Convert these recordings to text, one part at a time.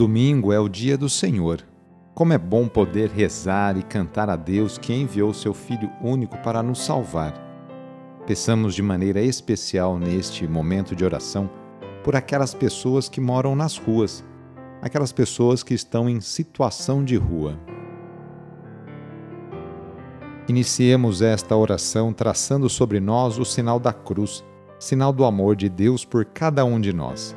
Domingo é o dia do Senhor. Como é bom poder rezar e cantar a Deus que enviou seu Filho único para nos salvar. Peçamos de maneira especial neste momento de oração por aquelas pessoas que moram nas ruas, aquelas pessoas que estão em situação de rua. Iniciemos esta oração traçando sobre nós o sinal da cruz, sinal do amor de Deus por cada um de nós.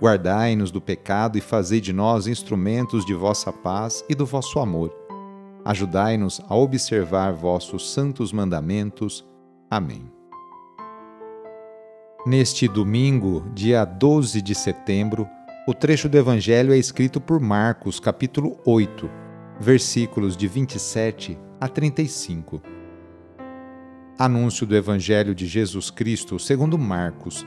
Guardai-nos do pecado e fazei de nós instrumentos de vossa paz e do vosso amor. Ajudai-nos a observar vossos santos mandamentos. Amém. Neste domingo, dia 12 de setembro, o trecho do Evangelho é escrito por Marcos, capítulo 8 versículos de 27 a 35. Anúncio do Evangelho de Jesus Cristo segundo Marcos.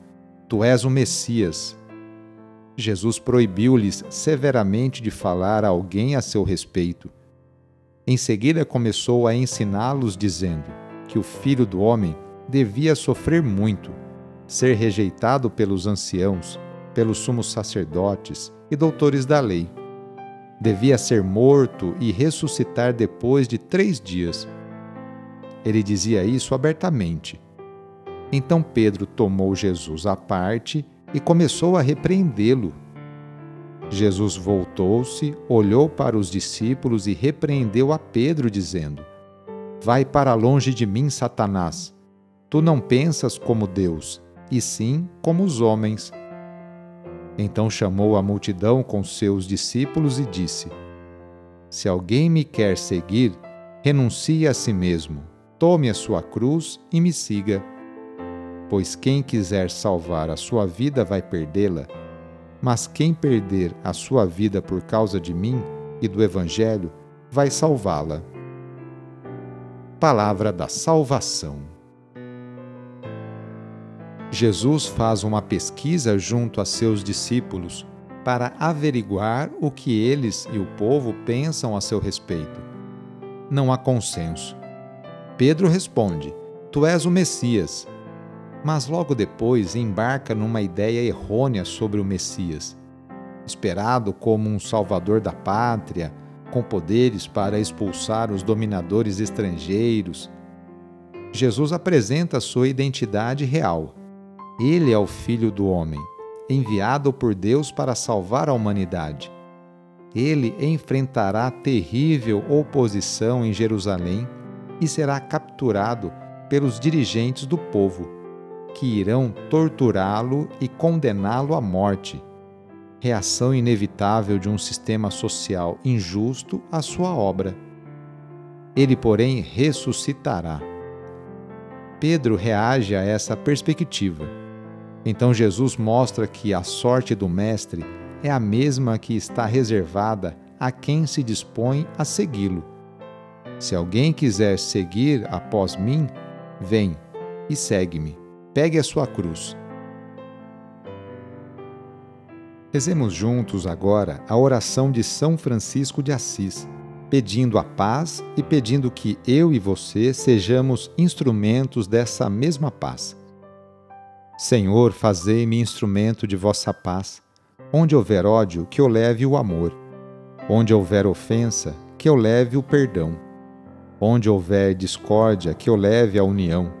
Tu és o Messias. Jesus proibiu-lhes severamente de falar a alguém a seu respeito. Em seguida começou a ensiná-los, dizendo que o filho do homem devia sofrer muito, ser rejeitado pelos anciãos, pelos sumos sacerdotes e doutores da lei devia ser morto e ressuscitar depois de três dias. Ele dizia isso abertamente. Então Pedro tomou Jesus à parte e começou a repreendê-lo. Jesus voltou-se, olhou para os discípulos e repreendeu a Pedro, dizendo: Vai para longe de mim, Satanás. Tu não pensas como Deus, e sim como os homens. Então chamou a multidão com seus discípulos e disse: Se alguém me quer seguir, renuncie a si mesmo, tome a sua cruz e me siga. Pois quem quiser salvar a sua vida vai perdê-la, mas quem perder a sua vida por causa de mim e do Evangelho vai salvá-la. Palavra da Salvação. Jesus faz uma pesquisa junto a seus discípulos para averiguar o que eles e o povo pensam a seu respeito. Não há consenso. Pedro responde: Tu és o Messias. Mas logo depois embarca numa ideia errônea sobre o Messias, esperado como um salvador da pátria, com poderes para expulsar os dominadores estrangeiros. Jesus apresenta sua identidade real ele é o Filho do Homem, enviado por Deus para salvar a humanidade. Ele enfrentará terrível oposição em Jerusalém e será capturado pelos dirigentes do povo, que irão torturá-lo e condená-lo à morte. Reação inevitável de um sistema social injusto à sua obra. Ele, porém, ressuscitará. Pedro reage a essa perspectiva então Jesus mostra que a sorte do Mestre é a mesma que está reservada a quem se dispõe a segui-lo. Se alguém quiser seguir após mim, vem e segue-me. Pegue a sua cruz. Rezemos juntos agora a oração de São Francisco de Assis, pedindo a paz e pedindo que eu e você sejamos instrumentos dessa mesma paz. Senhor, fazei-me instrumento de vossa paz. Onde houver ódio, que eu leve o amor. Onde houver ofensa, que eu leve o perdão. Onde houver discórdia, que eu leve a união.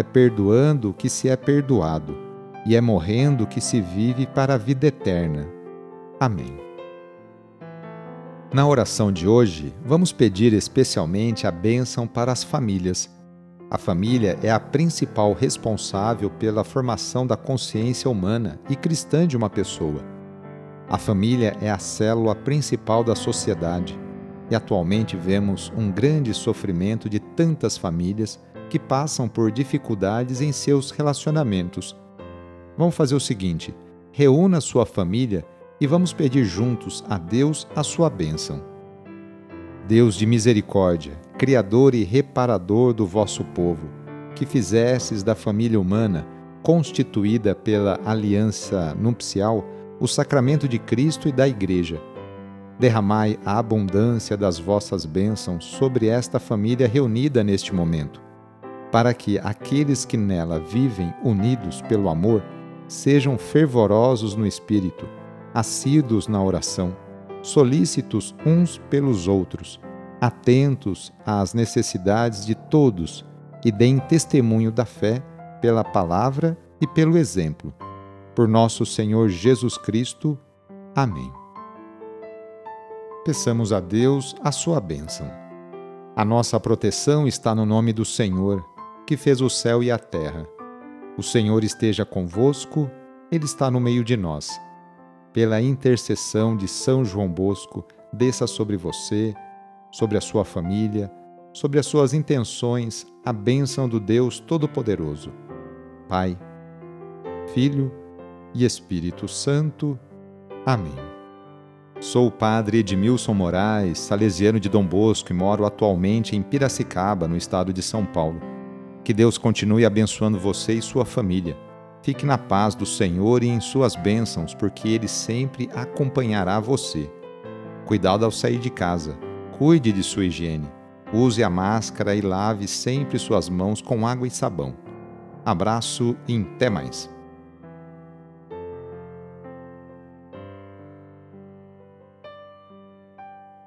é perdoando que se é perdoado, e é morrendo que se vive para a vida eterna. Amém. Na oração de hoje, vamos pedir especialmente a bênção para as famílias. A família é a principal responsável pela formação da consciência humana e cristã de uma pessoa. A família é a célula principal da sociedade e atualmente vemos um grande sofrimento de tantas famílias que passam por dificuldades em seus relacionamentos. Vamos fazer o seguinte: reúna sua família e vamos pedir juntos a Deus a sua bênção. Deus de misericórdia, Criador e reparador do vosso povo, que fizesses da família humana, constituída pela aliança nupcial, o sacramento de Cristo e da Igreja. Derramai a abundância das vossas bênçãos sobre esta família reunida neste momento, para que aqueles que nela vivem unidos pelo amor sejam fervorosos no espírito assíduos na oração, solícitos uns pelos outros, atentos às necessidades de todos e deem testemunho da fé pela palavra e pelo exemplo. Por nosso Senhor Jesus Cristo. Amém. Peçamos a Deus a sua bênção. A nossa proteção está no nome do Senhor, que fez o céu e a terra. O Senhor esteja convosco, Ele está no meio de nós pela intercessão de São João Bosco, desça sobre você, sobre a sua família, sobre as suas intenções, a bênção do Deus Todo-Poderoso. Pai, Filho e Espírito Santo. Amém. Sou o padre Edmilson Moraes, salesiano de Dom Bosco e moro atualmente em Piracicaba, no estado de São Paulo. Que Deus continue abençoando você e sua família Fique na paz do Senhor e em suas bênçãos, porque Ele sempre acompanhará você. Cuidado ao sair de casa. Cuide de sua higiene. Use a máscara e lave sempre suas mãos com água e sabão. Abraço e até mais.